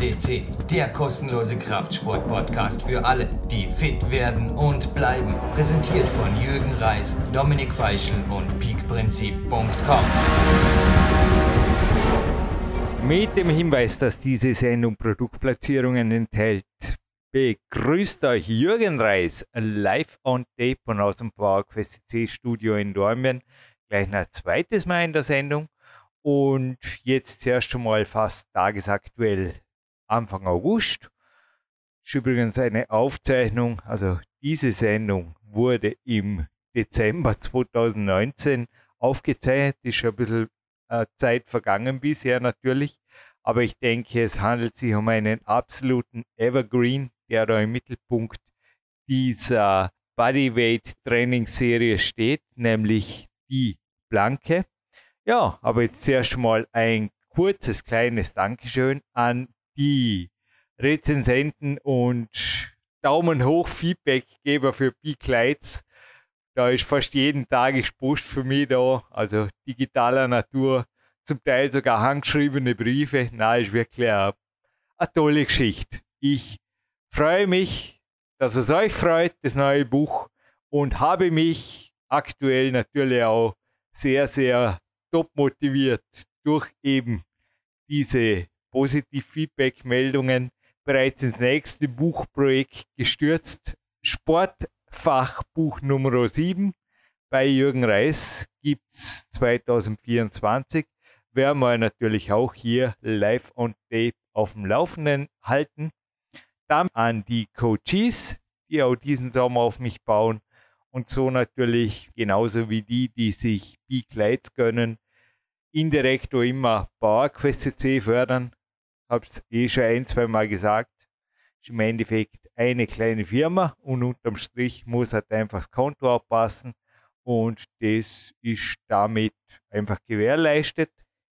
CC, der kostenlose Kraftsport-Podcast für alle, die fit werden und bleiben. Präsentiert von Jürgen Reis, Dominik Feischl und peakprinzip.com. Mit dem Hinweis, dass diese Sendung Produktplatzierungen enthält, begrüßt euch Jürgen Reis live on tape und aus dem PowerQuest CC Studio in Dormien. Gleich ein zweites Mal in der Sendung. Und jetzt zuerst schon mal fast tagesaktuell Anfang August. Ist übrigens eine Aufzeichnung, also diese Sendung wurde im Dezember 2019 aufgezeichnet. Ist schon ein bisschen äh, Zeit vergangen bisher natürlich. Aber ich denke, es handelt sich um einen absoluten Evergreen, der da im Mittelpunkt dieser Bodyweight Trainingsserie steht, nämlich die Blanke. Ja, aber jetzt zuerst mal ein kurzes, kleines Dankeschön an die Rezensenten und Daumen hoch Feedbackgeber für B-Kleids. Da ist fast jeden Tag Post für mich da, also digitaler Natur, zum Teil sogar handgeschriebene Briefe. Na, ist wirklich eine, eine tolle Geschichte. Ich freue mich, dass es euch freut, das neue Buch, und habe mich aktuell natürlich auch sehr, sehr top motiviert durch eben diese Positiv-Feedback-Meldungen bereits ins nächste Buchprojekt gestürzt. Sportfachbuch Nummer 7 bei Jürgen Reis gibt es 2024. Werden wir natürlich auch hier live on tape auf dem Laufenden halten. Dann an die Coaches, die auch diesen Sommer auf mich bauen und so natürlich genauso wie die, die sich Big Lights gönnen, indirekt auch immer PowerQuest CC fördern. Hab's eh schon ein, zwei Mal gesagt. Ist im Endeffekt eine kleine Firma und unterm Strich muss halt einfach das Konto abpassen und das ist damit einfach gewährleistet.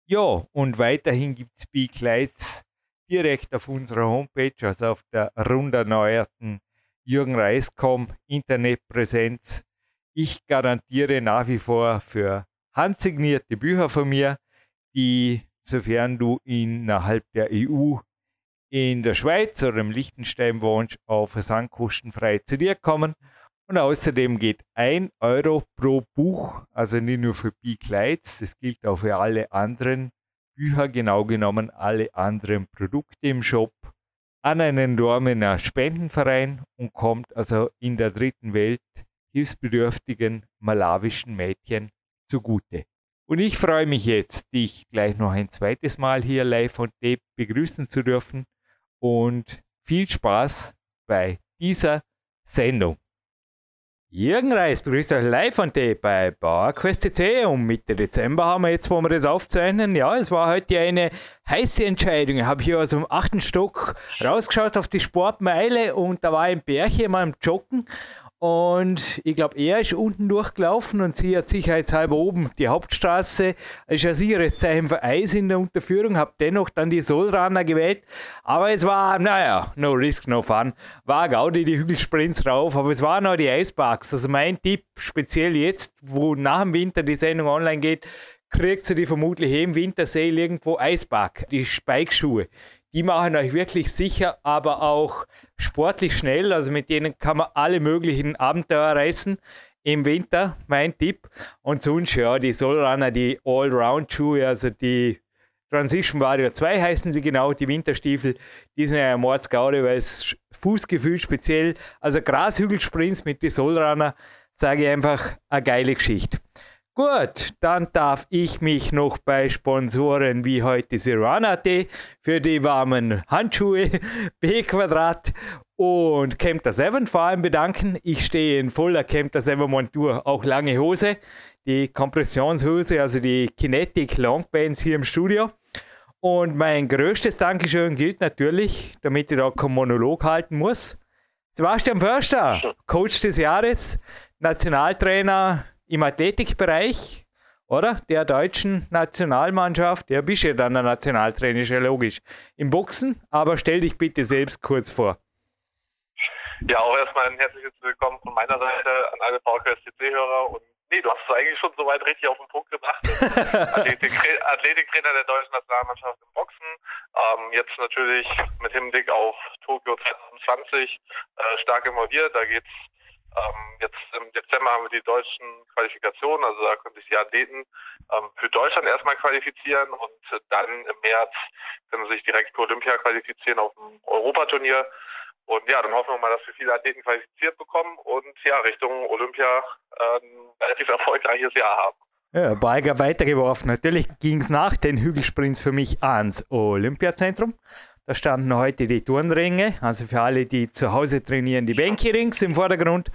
Ja, und weiterhin gibt es Big Lights direkt auf unserer Homepage, also auf der rund erneuerten Jürgen Reiskom Internetpräsenz. Ich garantiere nach wie vor für handsignierte Bücher von mir, die, sofern du innerhalb der EU in der Schweiz oder im Liechtenstein wohnst, auf versandkostenfrei zu dir kommen. Und außerdem geht ein Euro pro Buch, also nicht nur für Big Lights, das gilt auch für alle anderen Bücher, genau genommen alle anderen Produkte im Shop, an einen Dormener Spendenverein und kommt also in der dritten Welt hilfsbedürftigen malawischen Mädchen zugute. Und ich freue mich jetzt, dich gleich noch ein zweites Mal hier live und tape begrüßen zu dürfen und viel Spaß bei dieser Sendung. Jürgen Reis begrüßt euch live und tape bei PowerQuest und Mitte Dezember haben wir jetzt, wo wir das aufzeichnen. Ja, es war heute eine heiße Entscheidung. Ich habe hier aus dem achten Stock rausgeschaut auf die Sportmeile und da war ein Bärchen mal im Joggen und ich glaube, er ist unten durchgelaufen und sie hat sicherheitshalber oben die Hauptstraße. Das ist ein sicheres Zeichen für Eis in der Unterführung. Habe dennoch dann die Solrunner gewählt. Aber es war, naja, no risk, no fun. War Gaudi die Hügelsprints rauf, aber es waren noch die Eisbugs. Also mein Tipp, speziell jetzt, wo nach dem Winter die Sendung online geht, kriegt sie die vermutlich im Wintersee irgendwo Eisbug, die Spikeschuhe. Die machen euch wirklich sicher, aber auch sportlich schnell. Also mit denen kann man alle möglichen Abenteuer reißen im Winter, mein Tipp. Und sonst, ja, die Solrunner, die Allround-Schuhe, also die Transition Warrior 2 heißen sie genau, die Winterstiefel, die sind ja Mordsgaude, weil es Fußgefühl speziell, also Grashügelsprints mit die Solrunner, sage ich einfach, eine geile Geschichte. Gut, dann darf ich mich noch bei Sponsoren wie heute Sirana.at für die warmen Handschuhe, B Quadrat und Camper 7 vor allem bedanken. Ich stehe in voller Camper 7 Montur, auch lange Hose, die Kompressionshose, also die Kinetic Longbands hier im Studio. Und mein größtes Dankeschön gilt natürlich, damit ich da keinen Monolog halten muss. Sebastian Förster, Coach des Jahres, Nationaltrainer im Athletikbereich, oder? Der deutschen Nationalmannschaft. Ja, bist ja dann der Nationaltrainer, ist ja logisch. Im Boxen, aber stell dich bitte selbst kurz vor. Ja, auch erstmal ein herzliches Willkommen von meiner Seite an alle VKSCC-Hörer und Nee, du hast es eigentlich schon soweit richtig auf den Punkt gebracht. Athletiktrainer Athletik der deutschen Nationalmannschaft im Boxen. Ähm, jetzt natürlich mit Hinblick auf Tokio 2020 äh, stark involviert. Da geht's ähm, jetzt im Dezember haben wir die deutschen Qualifikationen, also da können sich die Athleten ähm, für Deutschland erstmal qualifizieren und dann im März können sie sich direkt für Olympia qualifizieren auf dem Europaturnier. Und ja, dann hoffen wir mal, dass wir viele Athleten qualifiziert bekommen und ja, Richtung Olympia äh, ein relativ erfolgreiches Jahr haben. Ja, Beiger weitergeworfen. Natürlich ging es nach den Hügelsprints für mich ans Olympiazentrum. Da standen heute die Turnringe, also für alle, die zu Hause trainieren, die Bänke rings im Vordergrund.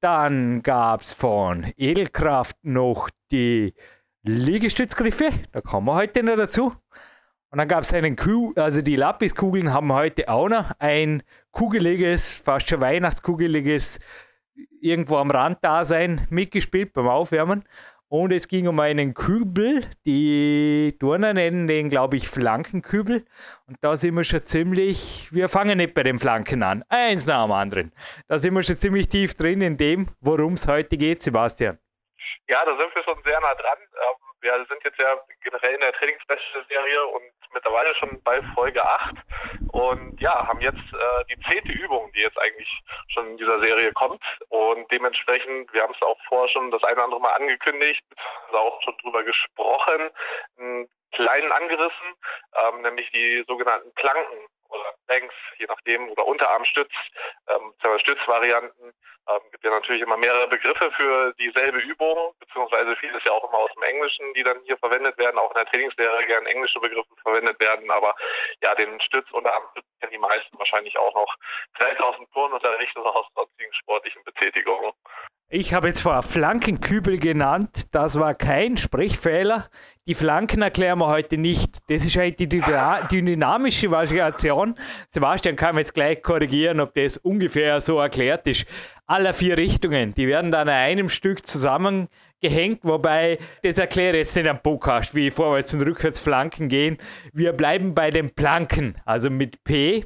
Dann gab es von Edelkraft noch die Liegestützgriffe, da kommen wir heute noch dazu. Und dann gab es einen Kuh, also die Lapiskugeln haben heute auch noch ein kugeliges, fast schon weihnachtskugeliges, irgendwo am Rand da sein, mitgespielt beim Aufwärmen. Und es ging um einen Kübel. Die Turner nennen den, glaube ich, Flankenkübel. Und da sind wir schon ziemlich, wir fangen nicht bei den Flanken an. Eins nach dem anderen. Da sind wir schon ziemlich tief drin in dem, worum es heute geht, Sebastian. Ja, da sind wir schon sehr nah dran. Ähm, wir sind jetzt ja generell in der Trainingsserie und mittlerweile schon bei Folge 8 und ja, haben jetzt äh, die zehnte Übung, die jetzt eigentlich schon in dieser Serie kommt. Und dementsprechend, wir haben es auch vorher schon das eine oder andere Mal angekündigt, auch schon drüber gesprochen, einen kleinen angerissen, ähm, nämlich die sogenannten Planken Banks, je nachdem, oder Unterarmstütz, ähm, Stützvarianten. Ähm, gibt ja natürlich immer mehrere Begriffe für dieselbe Übung, beziehungsweise vieles ja auch immer aus dem Englischen, die dann hier verwendet werden, auch in der Trainingslehre gerne englische Begriffe verwendet werden, aber ja, den Stütz Unterarmstütz kennen die meisten wahrscheinlich auch noch, vielleicht aus dem Turnunterricht oder aus sonstigen sportlichen Betätigungen. Ich habe jetzt vorher Flankenkübel genannt. Das war kein Sprechfehler. Die Flanken erklären wir heute nicht. Das ist halt die, dynamische Variation. Sebastian kann jetzt gleich korrigieren, ob das ungefähr so erklärt ist. Alle vier Richtungen, die werden dann an einem Stück zusammengehängt, wobei das erkläre ich jetzt nicht am Podcast, wie vorwärts und rückwärts Flanken gehen. Wir bleiben bei den Planken, also mit P.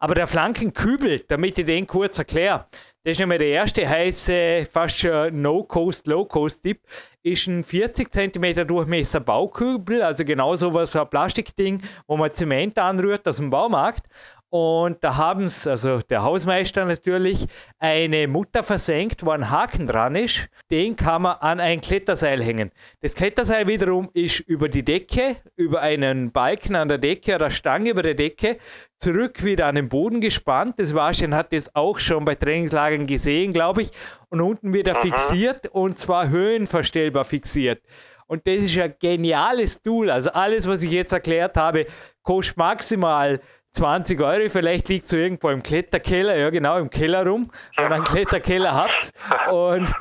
Aber der Flankenkübel, damit ich den kurz erkläre, das ist nämlich der erste heiße, fast schon No-Coast, Low-Coast-Tipp. Ist ein 40 cm Durchmesser Baukübel, also genauso was ein Plastikding, wo man Zement anrührt aus dem Baumarkt. Und da haben es, also der Hausmeister natürlich, eine Mutter versenkt, wo ein Haken dran ist. Den kann man an ein Kletterseil hängen. Das Kletterseil wiederum ist über die Decke, über einen Balken an der Decke oder Stange über der Decke, zurück wieder an den Boden gespannt. Das Waschen hat das auch schon bei Trainingslagern gesehen, glaube ich. Und unten wieder Aha. fixiert und zwar höhenverstellbar fixiert. Und das ist ein geniales Tool. Also alles, was ich jetzt erklärt habe, kostet maximal 20 Euro, vielleicht liegt so irgendwo im Kletterkeller, ja genau, im Keller rum, wenn man einen Kletterkeller hat. Und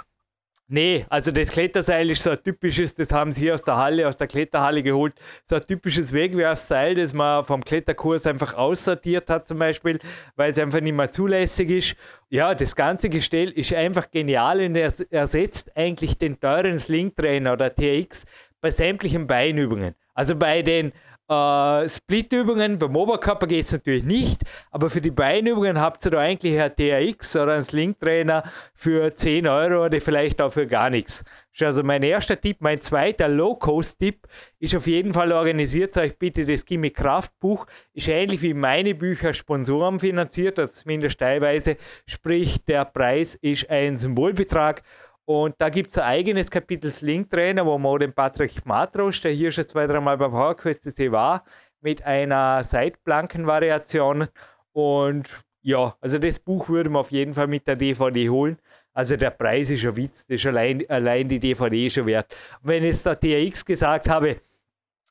nee, also das Kletterseil ist so ein typisches, das haben sie hier aus der Halle, aus der Kletterhalle geholt, so ein typisches Wegwerfseil, das man vom Kletterkurs einfach aussortiert hat zum Beispiel, weil es einfach nicht mehr zulässig ist. Ja, das ganze Gestell ist einfach genial und er ersetzt eigentlich den teuren Slingtrainer oder TX bei sämtlichen Beinübungen. Also bei den äh, Split-Übungen beim Oberkörper geht es natürlich nicht, aber für die Beinübungen habt ihr da eigentlich ein TRX oder einen Sling-Trainer für 10 Euro oder vielleicht auch für gar nichts. Das ist also mein erster Tipp. Mein zweiter Low-Cost-Tipp ist auf jeden Fall organisiert euch bitte das Gimme Kraft-Buch. Ist ähnlich wie meine Bücher Sponsoren finanziert, zumindest teilweise. Sprich, der Preis ist ein Symbolbetrag und da gibt es ein eigenes Kapitel Slingtrainer, wo man den Patrick Matros, der hier schon zwei, dreimal beim PowerQuest war, mit einer Seitplankenvariation. Und ja, also das Buch würde man auf jeden Fall mit der DVD holen. Also der Preis ist ein Witz, das ist allein, allein die DVD schon wert. Und wenn ich jetzt der TRX gesagt habe,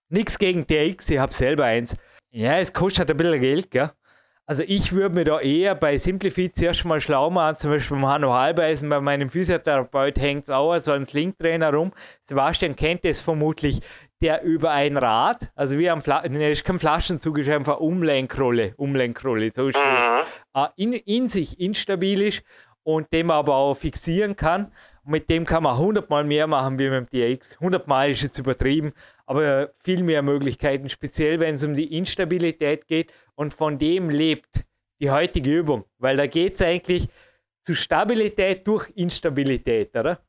nichts gegen TRX, ich habe selber eins. Ja, es kostet ein bisschen Geld, gell? Also ich würde mir da eher bei Simplify zuerst mal schlau machen, zum Beispiel beim Hanno Halbeisen, bei meinem Physiotherapeut hängt auch so ein Slingtrainer rum. Sebastian kennt das vermutlich, der über ein Rad, also wie am Fla ist kein Flaschenzug, ist einfach Umlenkrolle, Umlenkrolle, so ist mhm. das, in, in sich instabil ist und den man aber auch fixieren kann. Und mit dem kann man 100 Mal mehr machen wie mit dem DX. 100 Mal ist jetzt übertrieben, aber viel mehr Möglichkeiten, speziell wenn es um die Instabilität geht und von dem lebt die heutige Übung, weil da geht es eigentlich zu Stabilität durch Instabilität, oder?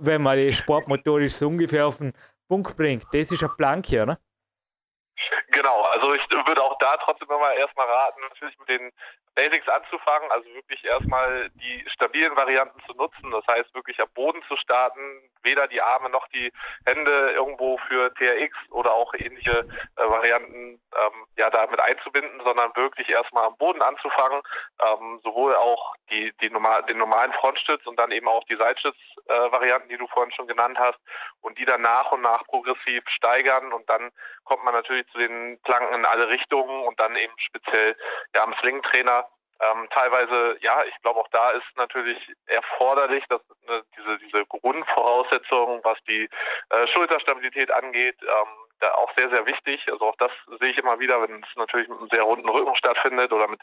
wenn man die sportmotorisch so ungefähr auf den Punkt bringt. Das ist ein Plank hier, ne? Genau, also ich würde auch da trotzdem immer erstmal raten, natürlich mit den Basics anzufangen, also wirklich erstmal die stabilen Varianten zu nutzen, das heißt wirklich am Boden zu starten, weder die Arme noch die Hände irgendwo für TRX oder auch ähnliche äh, Varianten ähm, ja damit einzubinden, sondern wirklich erstmal am Boden anzufangen, ähm, sowohl auch die, die normal, den normalen Frontstütz und dann eben auch die Seitstütz-Varianten, äh, die du vorhin schon genannt hast, und die dann nach und nach progressiv steigern und dann kommt man natürlich zu den Planken in alle Richtungen und dann eben speziell ja am Sling-Trainer ähm, teilweise, ja, ich glaube auch da ist natürlich erforderlich, dass ne, diese diese Grundvoraussetzungen, was die äh, Schulterstabilität angeht, ähm, da auch sehr sehr wichtig. Also auch das sehe ich immer wieder, wenn es natürlich mit einem sehr runden Rücken stattfindet oder mit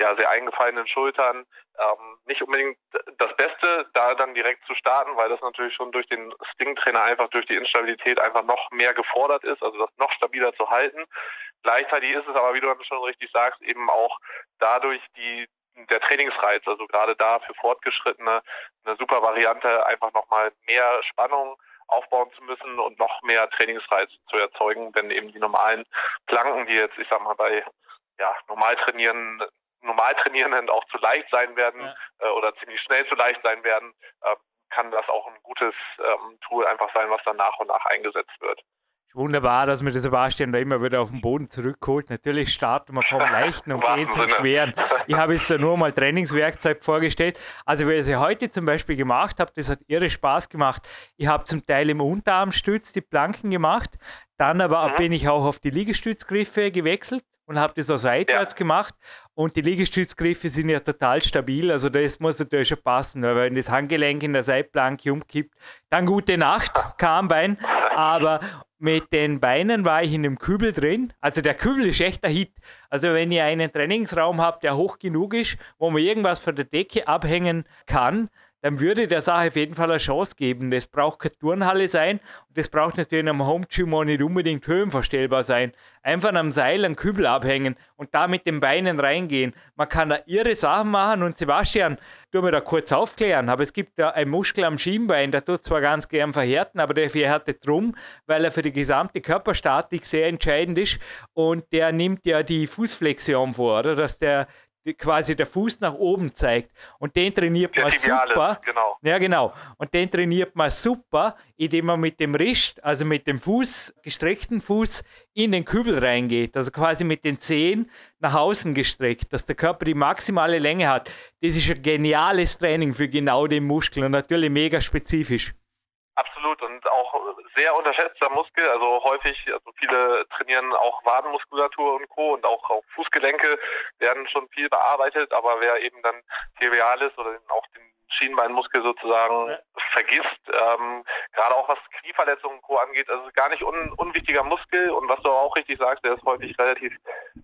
ja sehr eingefallenen Schultern. Ähm, nicht unbedingt das Beste, da dann direkt zu starten, weil das natürlich schon durch den Sting-Trainer einfach durch die Instabilität einfach noch mehr gefordert ist, also das noch stabiler zu halten. Gleichzeitig ist es aber, wie du schon richtig sagst, eben auch dadurch die der Trainingsreiz, also gerade da für Fortgeschrittene eine super Variante, einfach nochmal mehr Spannung aufbauen zu müssen und noch mehr Trainingsreiz zu erzeugen, wenn eben die normalen Planken, die jetzt, ich sag mal, bei ja, normal trainieren, normal trainierenden auch zu leicht sein werden ja. äh, oder ziemlich schnell zu leicht sein werden, äh, kann das auch ein gutes ähm, Tool einfach sein, was dann nach und nach eingesetzt wird wunderbar, dass man den Sebastian da immer wieder auf den Boden zurückholt. Natürlich starten wir vom Leichten und gehen zum Schweren. Ich habe jetzt da nur mal Trainingswerkzeug vorgestellt. Also, wie ich es heute zum Beispiel gemacht habe, das hat irre Spaß gemacht. Ich habe zum Teil im Unterarmstütz die Planken gemacht, dann aber mhm. bin ich auch auf die Liegestützgriffe gewechselt und habe das auch seitwärts ja. gemacht. Und die Liegestützgriffe sind ja total stabil, also das muss natürlich schon passen, weil wenn das Handgelenk in der Seitplanke umkippt, dann gute Nacht, Kahnbein. Aber mit den Beinen war ich in dem Kübel drin. Also der Kübel ist echt ein Hit. Also wenn ihr einen Trainingsraum habt, der hoch genug ist, wo man irgendwas von der Decke abhängen kann, dann würde der Sache auf jeden Fall eine Chance geben. Das braucht keine Turnhalle sein und das braucht natürlich am Home Gym auch nicht unbedingt höhenverstellbar sein. Einfach am Seil einen Kübel abhängen und da mit den Beinen reingehen. Man kann da irre Sachen machen und Sebastian, tu mir da kurz aufklären, aber es gibt da einen Muskel am Schienbein, der tut zwar ganz gern verhärten, aber der verhärtet drum, weil er für die gesamte Körperstatik sehr entscheidend ist und der nimmt ja die Fußflexion vor, oder? dass der quasi der Fuß nach oben zeigt. Und den trainiert man super. Genau. Ja, genau. Und den trainiert man super, indem man mit dem Rist, also mit dem Fuß, gestreckten Fuß, in den Kübel reingeht. Also quasi mit den Zehen nach außen gestreckt, dass der Körper die maximale Länge hat. Das ist ein geniales Training für genau den Muskel und natürlich mega spezifisch. Absolut und sehr unterschätzter Muskel. Also häufig, also viele trainieren auch Wadenmuskulatur und Co. und auch, auch Fußgelenke werden schon viel bearbeitet, aber wer eben dann Tibialis oder auch den Schienbeinmuskel sozusagen ja. vergisst, ähm, gerade auch was Knieverletzungen und Co. angeht, also gar nicht un unwichtiger Muskel und was du auch richtig sagst, der ist häufig relativ,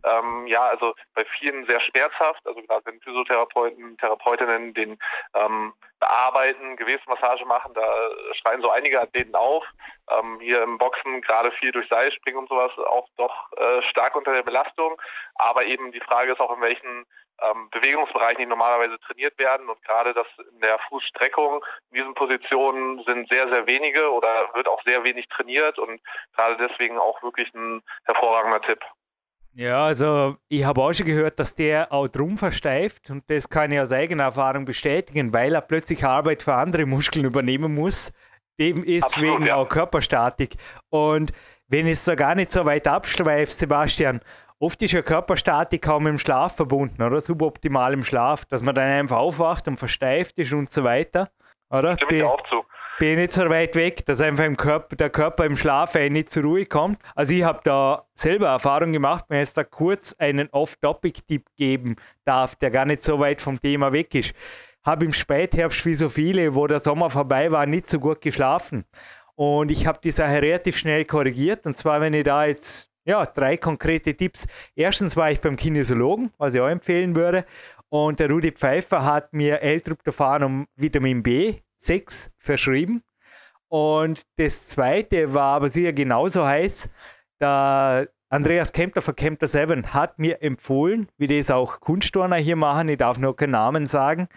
ähm, ja, also bei vielen sehr schmerzhaft, also gerade wenn Physiotherapeuten, Therapeutinnen den ähm, bearbeiten, Gewebsmassage machen, da schreien so einige Athleten auf. Ähm, hier im Boxen gerade viel durch Seilspringen und sowas auch doch äh, stark unter der Belastung. Aber eben die Frage ist auch, in welchen ähm, Bewegungsbereichen die normalerweise trainiert werden. Und gerade das in der Fußstreckung in diesen Positionen sind sehr, sehr wenige oder wird auch sehr wenig trainiert und gerade deswegen auch wirklich ein hervorragender Tipp. Ja, also ich habe auch schon gehört, dass der auch drum versteift und das kann ich aus eigener Erfahrung bestätigen, weil er plötzlich Arbeit für andere Muskeln übernehmen muss. Dem ist Absolut, wegen ja. auch Körperstatik. Und wenn es so gar nicht so weit abschweift, Sebastian, oft ist ja Körperstatik kaum im Schlaf verbunden, oder? Suboptimal im Schlaf, dass man dann einfach aufwacht und versteift ist und so weiter. Oder? Stimme ich auch zu bin ich nicht so weit weg, dass einfach im Körper, der Körper im Schlaf nicht zur Ruhe kommt. Also ich habe da selber Erfahrung gemacht, wenn ich da kurz einen Off-Topic-Tipp geben darf, der gar nicht so weit vom Thema weg ist. Habe im Spätherbst wie so viele, wo der Sommer vorbei war, nicht so gut geschlafen. Und ich habe die Sache relativ schnell korrigiert. Und zwar, wenn ich da jetzt ja, drei konkrete Tipps. Erstens war ich beim Kinesiologen, was ich auch empfehlen würde. Und der Rudi Pfeiffer hat mir L-Tryptophan um Vitamin B6 verschrieben. Und das zweite war aber sicher genauso heiß. Der Andreas Kempter von Kempter 7 hat mir empfohlen, wie das auch Kunstturner hier machen, ich darf nur keinen Namen sagen,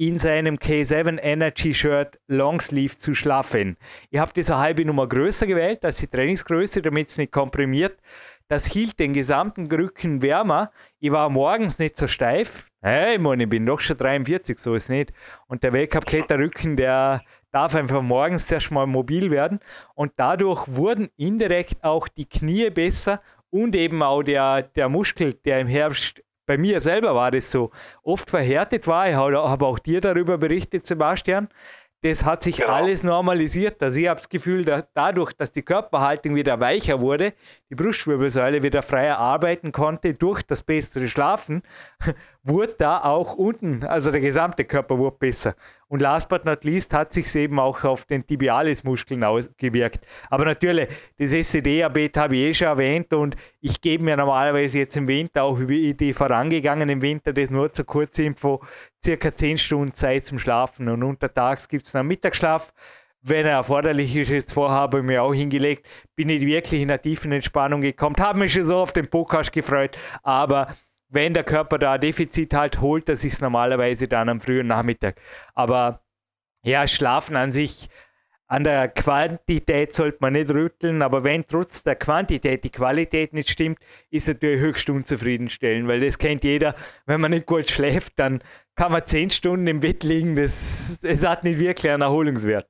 in seinem K7 Energy Shirt Longsleeve zu schlafen. Ich habe diese halbe Nummer größer gewählt als die Trainingsgröße, damit es nicht komprimiert. Das hielt den gesamten Rücken wärmer. Ich war morgens nicht so steif. Hey, Mann, ich bin doch schon 43, so ist nicht. Und der Weltcup-Kletterrücken, der darf einfach morgens erst mal mobil werden. Und dadurch wurden indirekt auch die Knie besser und eben auch der, der Muskel, der im Herbst bei mir selber war das so, oft verhärtet war. Ich habe auch dir darüber berichtet, Sebastian. Das hat sich genau. alles normalisiert. Also ich habe das Gefühl, dass dadurch, dass die Körperhaltung wieder weicher wurde, die Brustwirbelsäule wieder freier arbeiten konnte durch das bessere Schlafen, wurde da auch unten, also der gesamte Körper wurde besser. Und last but not least hat sich eben auch auf den Tibialis-Muskeln ausgewirkt. Aber natürlich, das SCD-Diabet habe ich eh schon erwähnt und ich gebe mir normalerweise jetzt im Winter, auch wie die vorangegangenen Winter, das nur zur Kurzinfo, circa 10 Stunden Zeit zum Schlafen und untertags gibt es einen Mittagsschlaf wenn er erforderlich ist, jetzt vorhabe ich mir auch hingelegt, bin ich wirklich in einer tiefen Entspannung gekommen, habe mich schon so auf den Podcast gefreut, aber wenn der Körper da ein Defizit halt, holt er sich normalerweise dann am frühen Nachmittag. Aber ja, Schlafen an sich, an der Quantität sollte man nicht rütteln, aber wenn trotz der Quantität die Qualität nicht stimmt, ist natürlich höchst unzufriedenstellend, weil das kennt jeder. Wenn man nicht gut schläft, dann kann man zehn Stunden im Bett liegen, das, das hat nicht wirklich einen Erholungswert.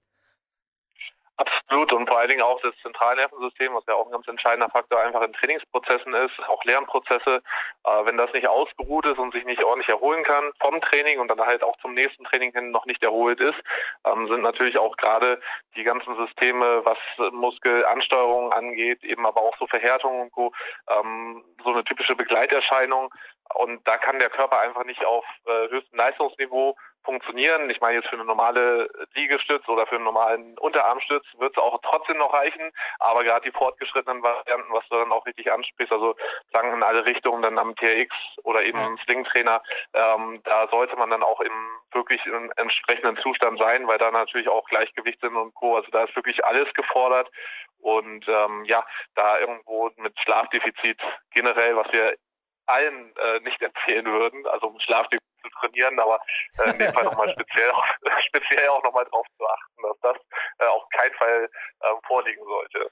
Absolut und vor allen Dingen auch das Zentralnervensystem, was ja auch ein ganz entscheidender Faktor einfach in Trainingsprozessen ist, auch Lernprozesse. Äh, wenn das nicht ausgeruht ist und sich nicht ordentlich erholen kann vom Training und dann halt auch zum nächsten Training hin noch nicht erholt ist, ähm, sind natürlich auch gerade die ganzen Systeme, was Muskelansteuerung angeht, eben aber auch so Verhärtung und Co., ähm, so eine typische Begleiterscheinung. Und da kann der Körper einfach nicht auf äh, höchstem Leistungsniveau funktionieren. Ich meine jetzt für eine normale Liegestütz oder für einen normalen Unterarmstütz wird es auch trotzdem noch reichen, aber gerade die fortgeschrittenen Varianten, was du dann auch richtig ansprichst, also sagen in alle Richtungen dann am TRX oder eben im Sling-Trainer, ähm, da sollte man dann auch im wirklich im entsprechenden Zustand sein, weil da natürlich auch Gleichgewicht sind und Co. Also da ist wirklich alles gefordert und ähm, ja, da irgendwo mit Schlafdefizit generell, was wir allen äh, nicht empfehlen würden, also Schlafdefizit zu trainieren, aber äh, in dem Fall nochmal speziell, speziell auch nochmal darauf zu achten, dass das äh, auf keinen Fall äh, vorliegen sollte.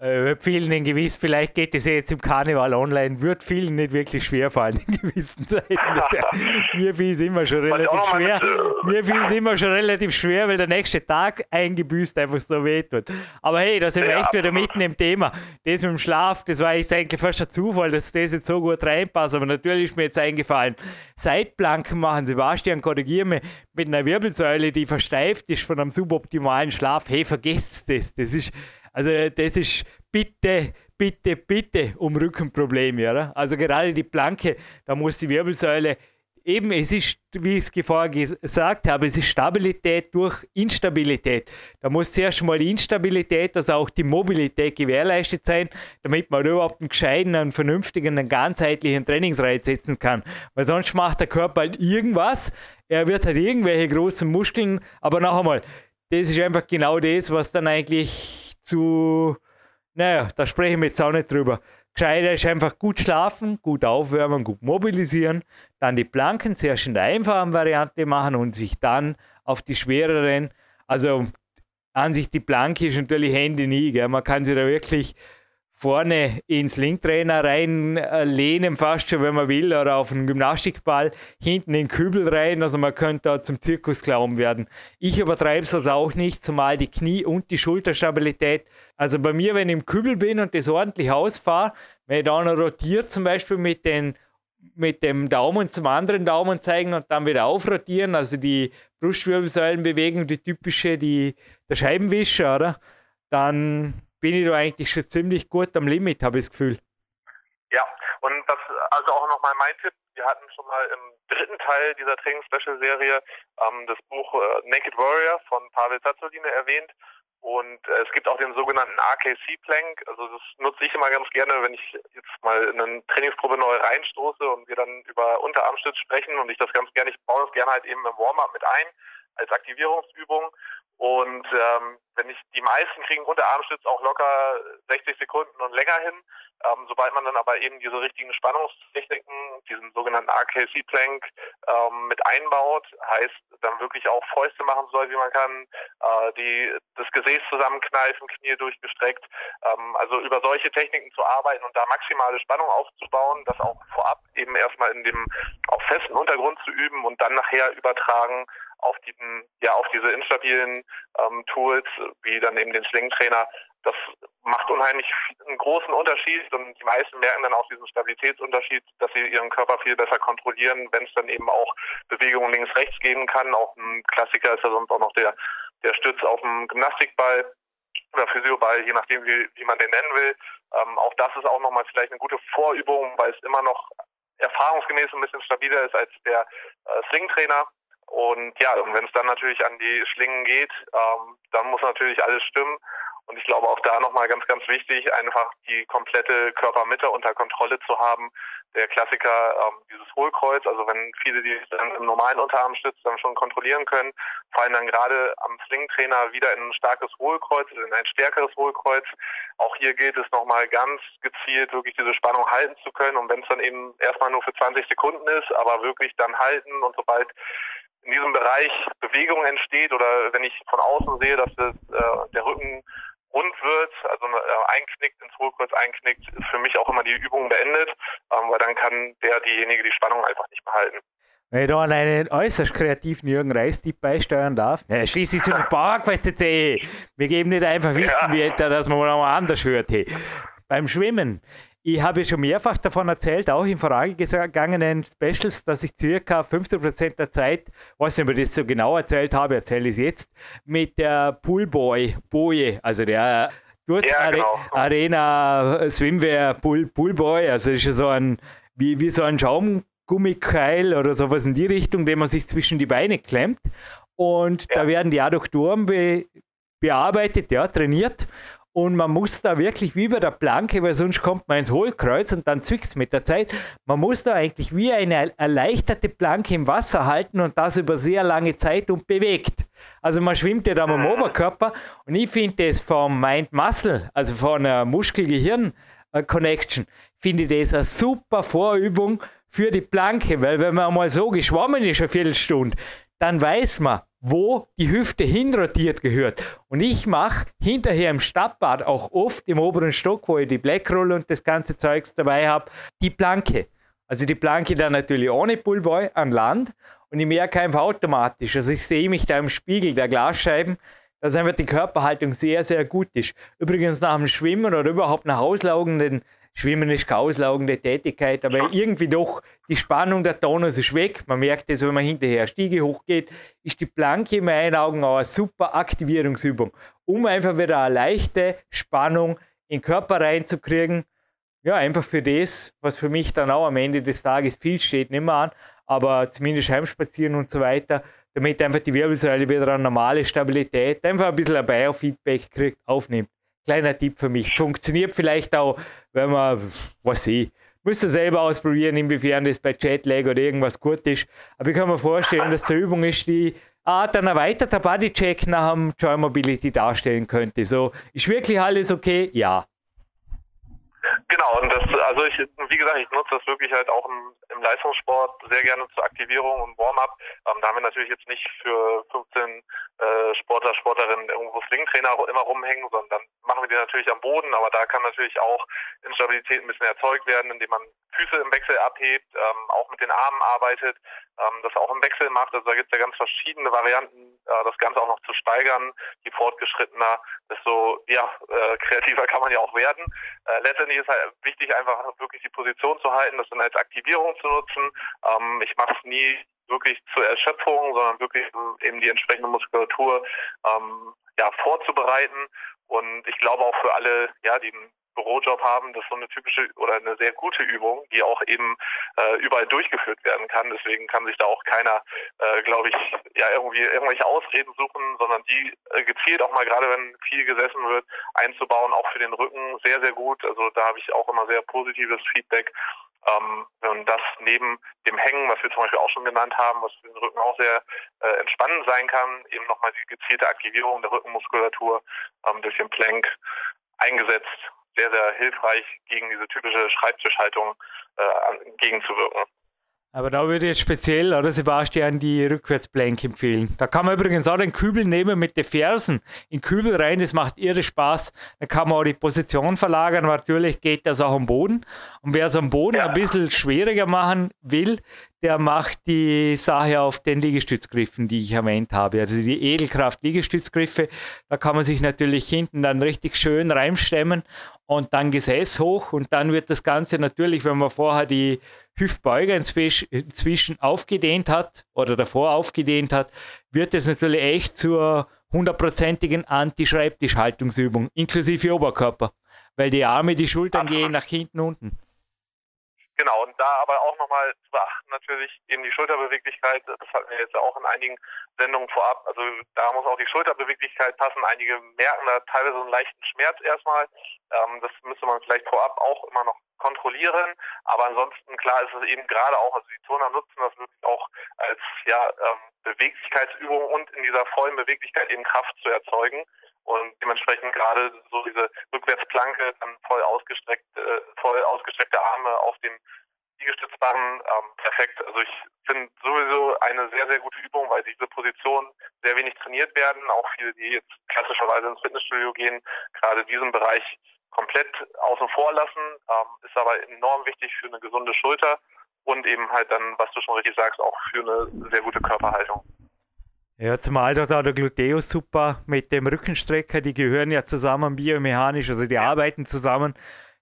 Äh, vielen in gewiss, vielleicht geht es ja jetzt im Karneval online, wird vielen nicht wirklich schwer fallen in gewissen Zeiten. mir fiel es immer schon relativ schwer. Mir fiel es immer schon relativ schwer, weil der nächste Tag eingebüßt einfach so wehtut. Aber hey, da sind wir ja, echt wieder mitten im Thema. Das mit dem Schlaf, das war jetzt eigentlich fast ein Zufall, dass das jetzt so gut reinpasst. Aber natürlich ist mir jetzt eingefallen, Seitplanken machen, Sebastian, korrigiere mich, mit einer Wirbelsäule, die versteift ist von einem suboptimalen Schlaf. Hey, vergesst das. Das ist also das ist bitte, bitte, bitte um Rückenprobleme. Oder? Also gerade die Planke, da muss die Wirbelsäule eben, es ist, wie ich es vorher gesagt habe, es ist Stabilität durch Instabilität. Da muss zuerst mal die Instabilität, also auch die Mobilität gewährleistet sein, damit man überhaupt einen gescheiten, einen vernünftigen, einen ganzheitlichen Trainingsreiz setzen kann. Weil sonst macht der Körper halt irgendwas, er wird halt irgendwelche großen Muskeln, aber noch einmal, das ist einfach genau das, was dann eigentlich zu, naja, da sprechen wir jetzt auch nicht drüber. Gescheiter ist einfach gut schlafen, gut aufwärmen, gut mobilisieren, dann die Planken zuerst in der einfachen Variante machen und sich dann auf die schwereren, also an sich die Planke ist natürlich Hände nie, gell? man kann sie da wirklich vorne ins Linktrainer reinlehnen, fast schon, wenn man will, oder auf einen Gymnastikball, hinten in den Kübel rein. Also man könnte da zum Zirkusclown werden. Ich übertreibe es also auch nicht, zumal die Knie- und die Schulterstabilität. Also bei mir, wenn ich im Kübel bin und das ordentlich ausfahre, wenn ich da noch rotiert, zum Beispiel mit, den, mit dem Daumen zum anderen Daumen zeigen und dann wieder aufrotieren, also die Brustwirbelsäulenbewegung, die typische, die, der Scheibenwischer, oder? Dann bin ich da eigentlich schon ziemlich gut am Limit, habe ich das Gefühl. Ja, und das, also auch nochmal mein Tipp, wir hatten schon mal im dritten Teil dieser Training-Special-Serie ähm, das Buch äh, Naked Warrior von Pavel Zazzoline erwähnt. Und äh, es gibt auch den sogenannten RKC Plank. Also das nutze ich immer ganz gerne, wenn ich jetzt mal in eine Trainingsgruppe neu reinstoße und wir dann über Unterarmstütz sprechen und ich das ganz gerne, ich baue das gerne halt eben im Warm-up mit ein als Aktivierungsübung. Und ähm, wenn ich die meisten kriegen Unterarmstütz auch locker 60 Sekunden und länger hin. Ähm, sobald man dann aber eben diese richtigen Spannungstechniken, diesen sogenannten RKC Plank ähm, mit einbaut, heißt dann wirklich auch Fäuste machen soll, wie man kann, äh, die das Gesäß zusammenkneifen, Knie durchgestreckt. Ähm, also über solche Techniken zu arbeiten und da maximale Spannung aufzubauen, das auch vorab eben erstmal in dem auf festen Untergrund zu üben und dann nachher übertragen auf diesen, ja, auf diese instabilen ähm, Tools, wie dann eben den Sling-Trainer. Das macht unheimlich einen großen Unterschied und die meisten merken dann auch diesen Stabilitätsunterschied, dass sie ihren Körper viel besser kontrollieren, wenn es dann eben auch Bewegungen links-rechts geben kann. Auch ein Klassiker ist ja sonst auch noch der, der Stütz auf dem Gymnastikball oder Physioball, je nachdem, wie, wie man den nennen will. Ähm, auch das ist auch nochmal vielleicht eine gute Vorübung, weil es immer noch erfahrungsgemäß ein bisschen stabiler ist als der äh, Sling-Trainer. Und ja, und wenn es dann natürlich an die Schlingen geht, ähm, dann muss natürlich alles stimmen. Und ich glaube auch da nochmal ganz, ganz wichtig, einfach die komplette Körpermitte unter Kontrolle zu haben. Der Klassiker, ähm, dieses Hohlkreuz, also wenn viele die dann im normalen Unterarmstütz dann schon kontrollieren können, fallen dann gerade am Slingtrainer wieder in ein starkes Hohlkreuz, in ein stärkeres Hohlkreuz. Auch hier gilt es nochmal ganz gezielt, wirklich diese Spannung halten zu können. Und wenn es dann eben erstmal nur für 20 Sekunden ist, aber wirklich dann halten und sobald in diesem Bereich Bewegung entsteht oder wenn ich von außen sehe, dass das, äh, der Rücken rund wird, also äh, einknickt, ins Hohlkreuz einknickt, ist für mich auch immer die Übung beendet, ähm, weil dann kann der, diejenige die Spannung einfach nicht behalten. Wenn ich da an einen äußerst kreativen Jürgen Reis-Tipp beisteuern darf, ja, schließlich zum PowerQuest.de. Wir geben nicht einfach Wissen, ja. wie dass man mal anders hört. Hey. Beim Schwimmen ich habe schon mehrfach davon erzählt, auch in vorangegangenen Specials, dass ich circa 15% der Zeit, was ich mir das so genau erzählt habe, erzähle ich es jetzt, mit der Poolboy, Boje, also der Dort ja, genau. Arena Swimwear Pool, Poolboy, also ist so ein, wie, wie so ein Schaumgummikeil oder sowas in die Richtung, den man sich zwischen die Beine klemmt. Und ja. da werden die Adduktoren be, bearbeitet, ja, trainiert. Und man muss da wirklich wie bei der Planke, weil sonst kommt man ins Hohlkreuz und dann zwickt es mit der Zeit. Man muss da eigentlich wie eine erleichterte Planke im Wasser halten und das über sehr lange Zeit und bewegt. Also man schwimmt ja da am Oberkörper und ich finde das vom Mind-Muscle, also von einer Muskel-Gehirn-Connection, finde ich das eine super Vorübung für die Planke, weil wenn man mal so geschwommen ist, eine Viertelstunde, dann weiß man, wo die Hüfte hinrotiert gehört. Und ich mache hinterher im Stadtbad auch oft im oberen Stock, wo ich die Blackroll und das ganze Zeugs dabei habe, die Planke. Also die Planke dann natürlich ohne Pullboy an Land und ich merke einfach automatisch. Also ich sehe mich da im Spiegel der Glasscheiben, dass einfach die Körperhaltung sehr, sehr gut ist. Übrigens nach dem Schwimmen oder überhaupt nach auslaugenden Schwimmen ist keine auslaugende Tätigkeit, aber irgendwie doch die Spannung der Tonus ist weg. Man merkt es, wenn man hinterher Stiege hochgeht, ist die Planke in meinen Augen auch eine super Aktivierungsübung, um einfach wieder eine leichte Spannung in den Körper reinzukriegen. Ja, einfach für das, was für mich dann auch am Ende des Tages viel steht, nicht mehr an, aber zumindest heimspazieren und so weiter, damit einfach die Wirbelsäule wieder eine normale Stabilität, einfach ein bisschen ein Biofeedback kriegt, aufnimmt. Kleiner Tipp für mich. Funktioniert vielleicht auch, wenn man, was ich, müsst ihr selber ausprobieren, inwiefern das bei Jetlag oder irgendwas gut ist. Aber ich kann mir vorstellen, dass zur Übung ist, die Art ein erweiterter Bodycheck nach dem Joy Mobility darstellen könnte. So, ist wirklich alles okay? Ja. Genau, und das, also ich, wie gesagt, ich nutze das wirklich halt auch im, im Leistungssport sehr gerne zur Aktivierung und Warm-up. Ähm, da haben wir natürlich jetzt nicht für 15 äh, Sportler, Sportlerinnen irgendwo Slingtrainer immer rumhängen, sondern machen wir die natürlich am Boden, aber da kann natürlich auch Instabilität ein bisschen erzeugt werden, indem man Füße im Wechsel abhebt, ähm, auch mit den Armen arbeitet, ähm, das auch im Wechsel macht. Also da gibt es ja ganz verschiedene Varianten, äh, das Ganze auch noch zu steigern. Je fortgeschrittener, desto ja, äh, kreativer kann man ja auch werden. Äh, letztendlich ist halt wichtig, einfach wirklich die Position zu halten, das dann als Aktivierung zu nutzen. Ähm, ich mache es nie wirklich zur Erschöpfung, sondern wirklich eben die entsprechende Muskulatur ähm, ja, vorzubereiten. Und ich glaube auch für alle, ja, die Bürojob haben, das ist so eine typische oder eine sehr gute Übung, die auch eben äh, überall durchgeführt werden kann. Deswegen kann sich da auch keiner, äh, glaube ich, ja irgendwie irgendwelche Ausreden suchen, sondern die äh, gezielt auch mal gerade, wenn viel gesessen wird, einzubauen, auch für den Rücken sehr, sehr gut. Also da habe ich auch immer sehr positives Feedback Ähm, und das neben dem Hängen, was wir zum Beispiel auch schon genannt haben, was für den Rücken auch sehr äh, entspannend sein kann, eben nochmal die gezielte Aktivierung der Rückenmuskulatur ähm, durch den Plank eingesetzt. Sehr, sehr hilfreich gegen diese typische Schreibtischhaltung äh, entgegenzuwirken. Aber da würde ich jetzt speziell, oder Sebastian, die Rückwärtsplank empfehlen. Da kann man übrigens auch den Kübel nehmen mit den Fersen in Kübel rein, das macht irre Spaß. Da kann man auch die Position verlagern, natürlich geht das auch am Boden. Und wer es am Boden ja. ein bisschen schwieriger machen will, der macht die Sache auf den Liegestützgriffen, die ich erwähnt habe. Also die Edelkraft-Liegestützgriffe, da kann man sich natürlich hinten dann richtig schön reinstemmen und dann Gesäß hoch und dann wird das Ganze natürlich, wenn man vorher die Hüftbeuger inzwischen aufgedehnt hat oder davor aufgedehnt hat, wird es natürlich echt zur hundertprozentigen Anti-Schreibtischhaltungsübung, inklusive Oberkörper, weil die Arme, die Schultern gehen nach hinten unten. Genau, und da aber auch nochmal zu beachten natürlich eben die Schulterbeweglichkeit, das hatten wir jetzt auch in einigen Sendungen vorab, also da muss auch die Schulterbeweglichkeit passen. Einige merken da teilweise einen leichten Schmerz erstmal. Ähm, das müsste man vielleicht vorab auch immer noch kontrollieren. Aber ansonsten klar ist es eben gerade auch, also die Turner nutzen das wirklich auch als ja ähm, Beweglichkeitsübung und in dieser vollen Beweglichkeit eben Kraft zu erzeugen und dementsprechend gerade so diese Rückwärtsplanke, dann voll ausgestreckte, äh, voll ausgestreckte Arme auf dem Liegestützbarren, ähm, perfekt. Also ich finde sowieso eine sehr, sehr gute Übung, weil diese Positionen sehr wenig trainiert werden. Auch viele, die jetzt klassischerweise ins Fitnessstudio gehen, gerade diesen Bereich komplett außen vor lassen, ähm, ist aber enorm wichtig für eine gesunde Schulter und eben halt dann, was du schon richtig sagst, auch für eine sehr gute Körperhaltung. Ja, zumal da der Gluteus super mit dem Rückenstrecker, die gehören ja zusammen biomechanisch, also die arbeiten zusammen.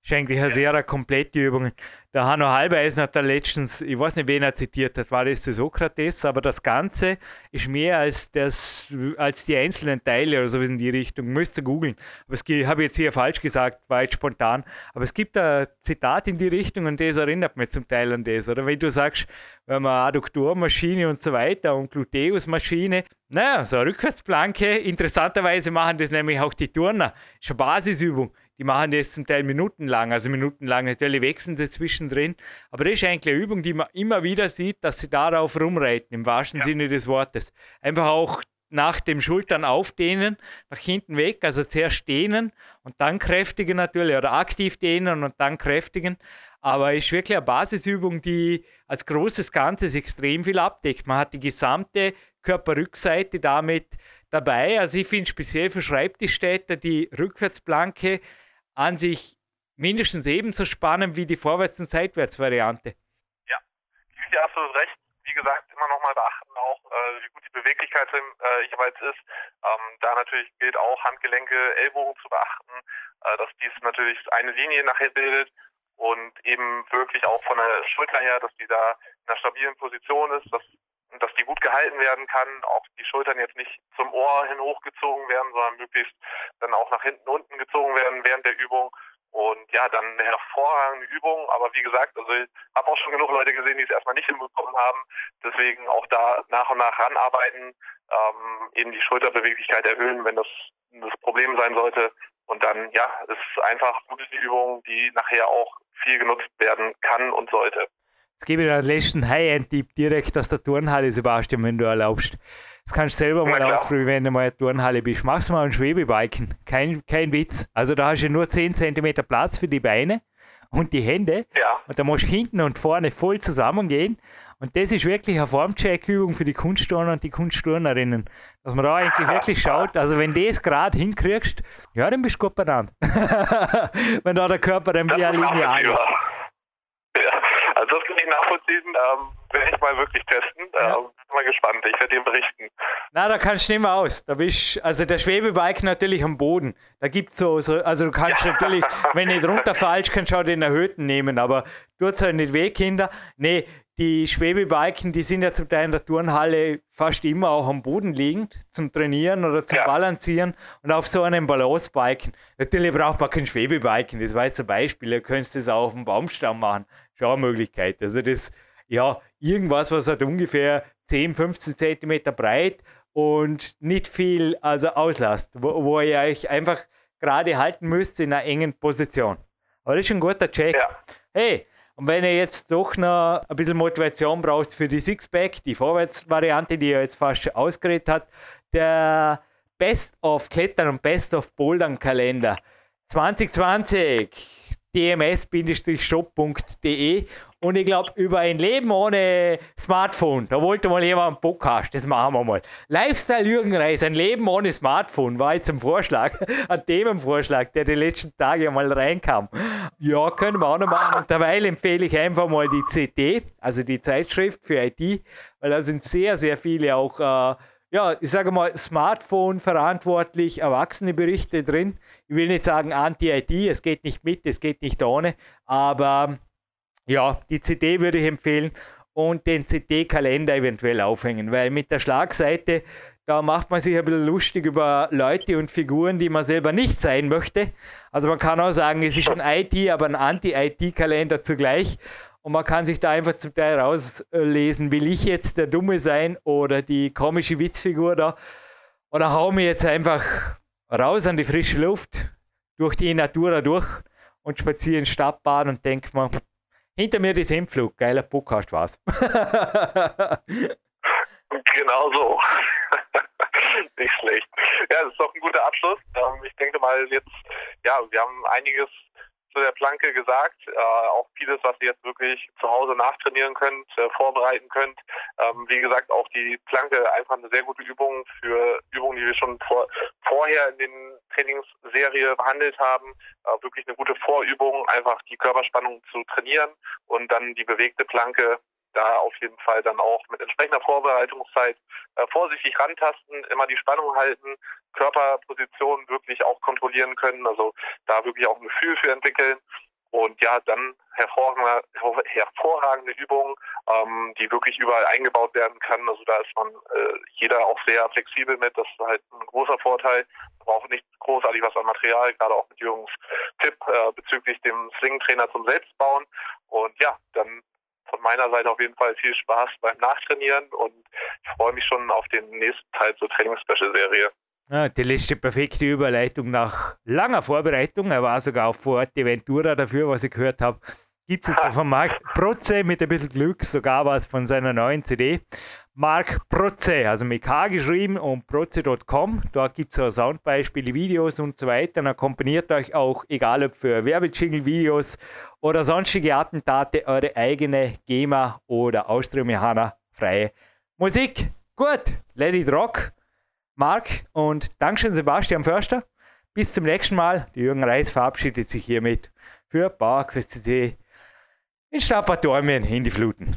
Ist eigentlich eine sehr komplette Übung. Der Hanno Halbeisen hat da letztens, ich weiß nicht, wen er zitiert hat, war das der Sokrates, aber das Ganze ist mehr als, das, als die einzelnen Teile oder so in die Richtung. Müsst ihr googeln. Aber es habe jetzt hier falsch gesagt, war jetzt spontan. Aber es gibt ein Zitat in die Richtung und das erinnert mich zum Teil an das. Oder wenn du sagst, wenn man Adduktormaschine und so weiter und Gluteusmaschine, naja, so eine Rückwärtsplanke, interessanterweise machen das nämlich auch die Turner. Ist eine Basisübung die machen das zum Teil minutenlang, also minutenlang, natürlich wechseln sie zwischendrin. Aber das ist eigentlich eine Übung, die man immer wieder sieht, dass sie darauf rumreiten, im wahrsten ja. Sinne des Wortes. Einfach auch nach dem Schultern aufdehnen, nach hinten weg, also zuerst dehnen und dann kräftigen natürlich, oder aktiv dehnen und dann kräftigen. Aber es ist wirklich eine Basisübung, die als großes Ganzes extrem viel abdeckt. Man hat die gesamte Körperrückseite damit dabei. Also ich finde speziell für Schreibtischstädter die Rückwärtsplanke an sich mindestens ebenso spannend wie die Vorwärts- und Seitwärtsvariante. Ja, gebe ich dir absolut recht. Wie gesagt, immer noch mal beachten auch, äh, wie gut die Beweglichkeit äh, jeweils ist. Ähm, da natürlich gilt auch, Handgelenke, Ellbogen zu beachten, äh, dass dies natürlich eine Linie nachher bildet und eben wirklich auch von der Schulter her, dass die da in einer stabilen Position ist, dass dass die gut gehalten werden kann, auch die Schultern jetzt nicht zum Ohr hin hochgezogen werden, sondern möglichst dann auch nach hinten unten gezogen werden während der Übung. Und ja, dann eine hervorragende Übung. Aber wie gesagt, also ich habe auch schon genug Leute gesehen, die es erstmal nicht hinbekommen haben. Deswegen auch da nach und nach ranarbeiten, ähm, eben die Schulterbeweglichkeit erhöhen, wenn das das Problem sein sollte. Und dann, ja, ist einfach gute Übung, die nachher auch viel genutzt werden kann und sollte. Jetzt gebe ich dir den letzten High-End-Tipp direkt aus der Turnhalle, Sebastian, wenn du erlaubst. Das kannst du selber mal ausprobieren, wenn du mal in der Turnhalle bist. Mach's mal ein Schwebebiken. Kein, kein Witz. Also da hast du nur 10 cm Platz für die Beine und die Hände. Ja. Und da musst du hinten und vorne voll zusammengehen. Und das ist wirklich eine Formcheck-Übung für die Kunstturner und die Kunstturnerinnen. Dass man da eigentlich wirklich schaut, also wenn du das gerade hinkriegst, ja, dann bist du gut benannt. wenn da der Körper dann wie eine Linie Ja. Also das kann ich nachvollziehen. Ähm, werde ich mal wirklich testen. Ja. Ähm, bin mal gespannt. Ich werde dir berichten. Na, da kannst du nicht mehr aus. Da bist, also der Schwebebike natürlich am Boden. Da gibt es so, so, also du kannst ja. natürlich, wenn du nicht runterfallst, kannst du auch den erhöhten nehmen. Aber tut halt nicht weh, Kinder. Nee, die Schwebebiken, die sind ja zum Teil in der Turnhalle fast immer auch am Boden liegend zum Trainieren oder zum ja. Balancieren und auf so einem Balancebiken. Natürlich braucht man kein Schwebebiken, das war jetzt ein Beispiel. Ihr könnt das auch auf dem Baumstamm machen. Schaumöglichkeit. Also das, ja, irgendwas, was hat ungefähr 10, 15 Zentimeter breit und nicht viel also auslasst, wo, wo ihr euch einfach gerade halten müsst in einer engen Position. Aber das ist ein guter Check. Ja. Hey, Und wenn ihr jetzt doch noch ein bisschen Motivation braucht für die Sixpack, die Vorwärtsvariante, die er jetzt fast schon ausgeredet hat, der Best of Klettern und Best of Bouldern Kalender 2020 dms-shop.de und ich glaube, über ein Leben ohne Smartphone, da wollte mal jemand einen Podcast, das machen wir mal. Lifestyle Jürgen Reis, ein Leben ohne Smartphone, war jetzt ein Vorschlag, ein Themenvorschlag, der die letzten Tage mal reinkam. Ja, können wir auch noch machen. Und derweil empfehle ich einfach mal die CT, also die Zeitschrift für IT, weil da sind sehr, sehr viele auch, äh, ja, ich sage mal, Smartphone verantwortlich, erwachsene Berichte drin ich will nicht sagen Anti-IT, es geht nicht mit, es geht nicht ohne, aber ja, die CD würde ich empfehlen und den CD-Kalender eventuell aufhängen, weil mit der Schlagseite, da macht man sich ein bisschen lustig über Leute und Figuren, die man selber nicht sein möchte. Also man kann auch sagen, es ist schon IT, aber ein Anti-IT-Kalender zugleich. Und man kann sich da einfach zum Teil rauslesen, will ich jetzt der Dumme sein oder die komische Witzfigur da? Oder hau mir jetzt einfach raus an die frische Luft, durch die Natur durch und spaziere in Stadtbahn und denke mir, hinter mir die Sintflug, geiler Podcast war's. genau so. Nicht schlecht. Ja, das ist doch ein guter Abschluss. Ähm, ich denke mal jetzt, ja, wir haben einiges zu der Planke gesagt. Äh, auch vieles, was ihr jetzt wirklich zu Hause nachtrainieren könnt, äh, vorbereiten könnt. Ähm, wie gesagt, auch die Planke einfach eine sehr gute Übung für Übungen, die wir schon vor, vorher in den Trainingsserie behandelt haben. Äh, wirklich eine gute Vorübung, einfach die Körperspannung zu trainieren und dann die bewegte Planke da auf jeden Fall dann auch mit entsprechender Vorbereitungszeit äh, vorsichtig rantasten, immer die Spannung halten, Körperposition wirklich auch kontrollieren können, also da wirklich auch ein Gefühl für entwickeln. Und ja, dann hervorragende, hervorragende Übungen, ähm, die wirklich überall eingebaut werden kann. Also da ist man äh, jeder auch sehr flexibel mit. Das ist halt ein großer Vorteil. Braucht nicht großartig was an Material, gerade auch mit Jürgens Tipp äh, bezüglich dem Sling-Trainer zum Selbstbauen. Und ja, dann von meiner Seite auf jeden Fall viel Spaß beim Nachtrainieren und ich freue mich schon auf den nächsten Teil zur Trainingsspecial-Serie. Ja, die letzte perfekte Überleitung nach langer Vorbereitung. Er war sogar auf Ventura dafür, was ich gehört habe. Gibt es auf dem Markt Protze mit ein bisschen Glück, sogar was von seiner neuen CD. Mark Protze, also mit K geschrieben und protze.com. Dort gibt es auch Soundbeispiele, Videos und so weiter. Dann akkompaniert euch auch, egal ob für Werbejingle-Videos oder sonstige Attentate, eure eigene GEMA oder Austriomechana freie Musik. Gut, let it rock. Marc und Dankeschön Sebastian Förster. Bis zum nächsten Mal. Die Jürgen Reis verabschiedet sich hiermit für PowerQuest CC in Stappatormien in die Fluten.